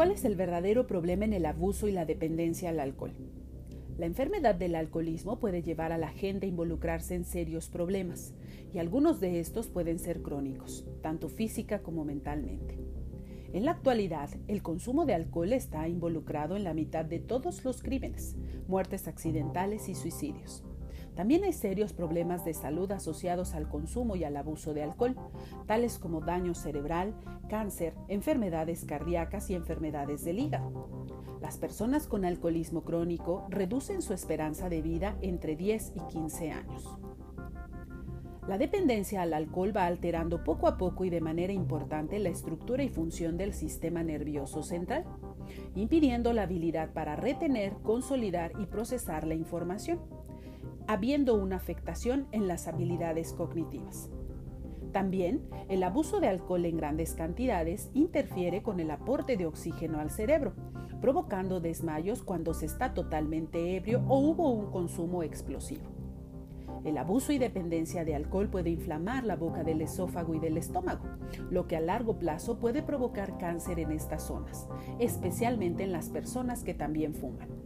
¿Cuál es el verdadero problema en el abuso y la dependencia al alcohol? La enfermedad del alcoholismo puede llevar a la gente a involucrarse en serios problemas, y algunos de estos pueden ser crónicos, tanto física como mentalmente. En la actualidad, el consumo de alcohol está involucrado en la mitad de todos los crímenes, muertes accidentales y suicidios. También hay serios problemas de salud asociados al consumo y al abuso de alcohol, tales como daño cerebral, cáncer, enfermedades cardíacas y enfermedades del hígado. Las personas con alcoholismo crónico reducen su esperanza de vida entre 10 y 15 años. La dependencia al alcohol va alterando poco a poco y de manera importante la estructura y función del sistema nervioso central, impidiendo la habilidad para retener, consolidar y procesar la información habiendo una afectación en las habilidades cognitivas. También, el abuso de alcohol en grandes cantidades interfiere con el aporte de oxígeno al cerebro, provocando desmayos cuando se está totalmente ebrio o hubo un consumo explosivo. El abuso y dependencia de alcohol puede inflamar la boca del esófago y del estómago, lo que a largo plazo puede provocar cáncer en estas zonas, especialmente en las personas que también fuman.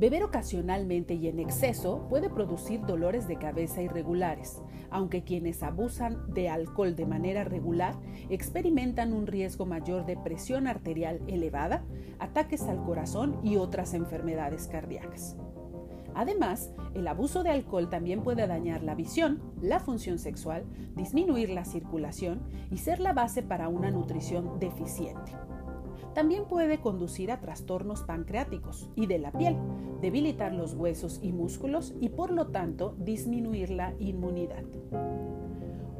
Beber ocasionalmente y en exceso puede producir dolores de cabeza irregulares, aunque quienes abusan de alcohol de manera regular experimentan un riesgo mayor de presión arterial elevada, ataques al corazón y otras enfermedades cardíacas. Además, el abuso de alcohol también puede dañar la visión, la función sexual, disminuir la circulación y ser la base para una nutrición deficiente. También puede conducir a trastornos pancreáticos y de la piel, debilitar los huesos y músculos y por lo tanto disminuir la inmunidad.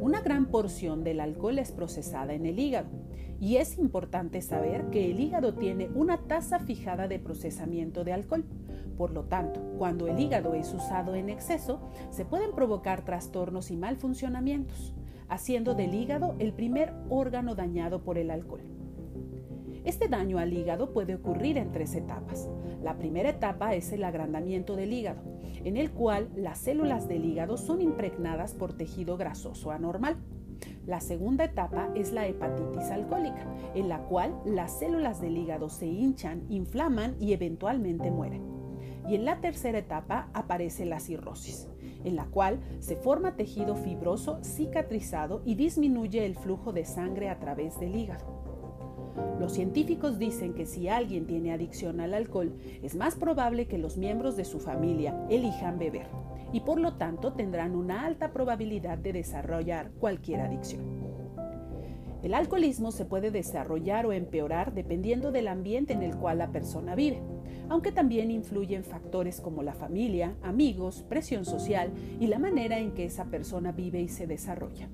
Una gran porción del alcohol es procesada en el hígado y es importante saber que el hígado tiene una tasa fijada de procesamiento de alcohol. Por lo tanto, cuando el hígado es usado en exceso, se pueden provocar trastornos y malfuncionamientos, haciendo del hígado el primer órgano dañado por el alcohol. Este daño al hígado puede ocurrir en tres etapas. La primera etapa es el agrandamiento del hígado, en el cual las células del hígado son impregnadas por tejido grasoso anormal. La segunda etapa es la hepatitis alcohólica, en la cual las células del hígado se hinchan, inflaman y eventualmente mueren. Y en la tercera etapa aparece la cirrosis, en la cual se forma tejido fibroso cicatrizado y disminuye el flujo de sangre a través del hígado. Los científicos dicen que si alguien tiene adicción al alcohol, es más probable que los miembros de su familia elijan beber y por lo tanto tendrán una alta probabilidad de desarrollar cualquier adicción. El alcoholismo se puede desarrollar o empeorar dependiendo del ambiente en el cual la persona vive, aunque también influyen factores como la familia, amigos, presión social y la manera en que esa persona vive y se desarrolla.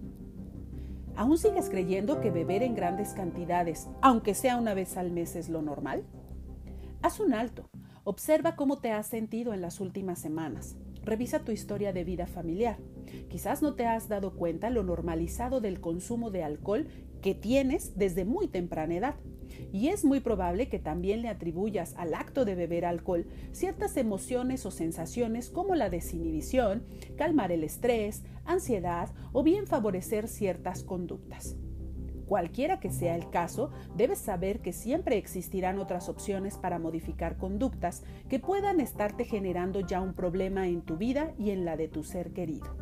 ¿Aún sigues creyendo que beber en grandes cantidades, aunque sea una vez al mes, es lo normal? Haz un alto. Observa cómo te has sentido en las últimas semanas. Revisa tu historia de vida familiar. Quizás no te has dado cuenta lo normalizado del consumo de alcohol que tienes desde muy temprana edad y es muy probable que también le atribuyas al acto de beber alcohol ciertas emociones o sensaciones como la desinhibición, calmar el estrés, ansiedad o bien favorecer ciertas conductas. Cualquiera que sea el caso, debes saber que siempre existirán otras opciones para modificar conductas que puedan estarte generando ya un problema en tu vida y en la de tu ser querido.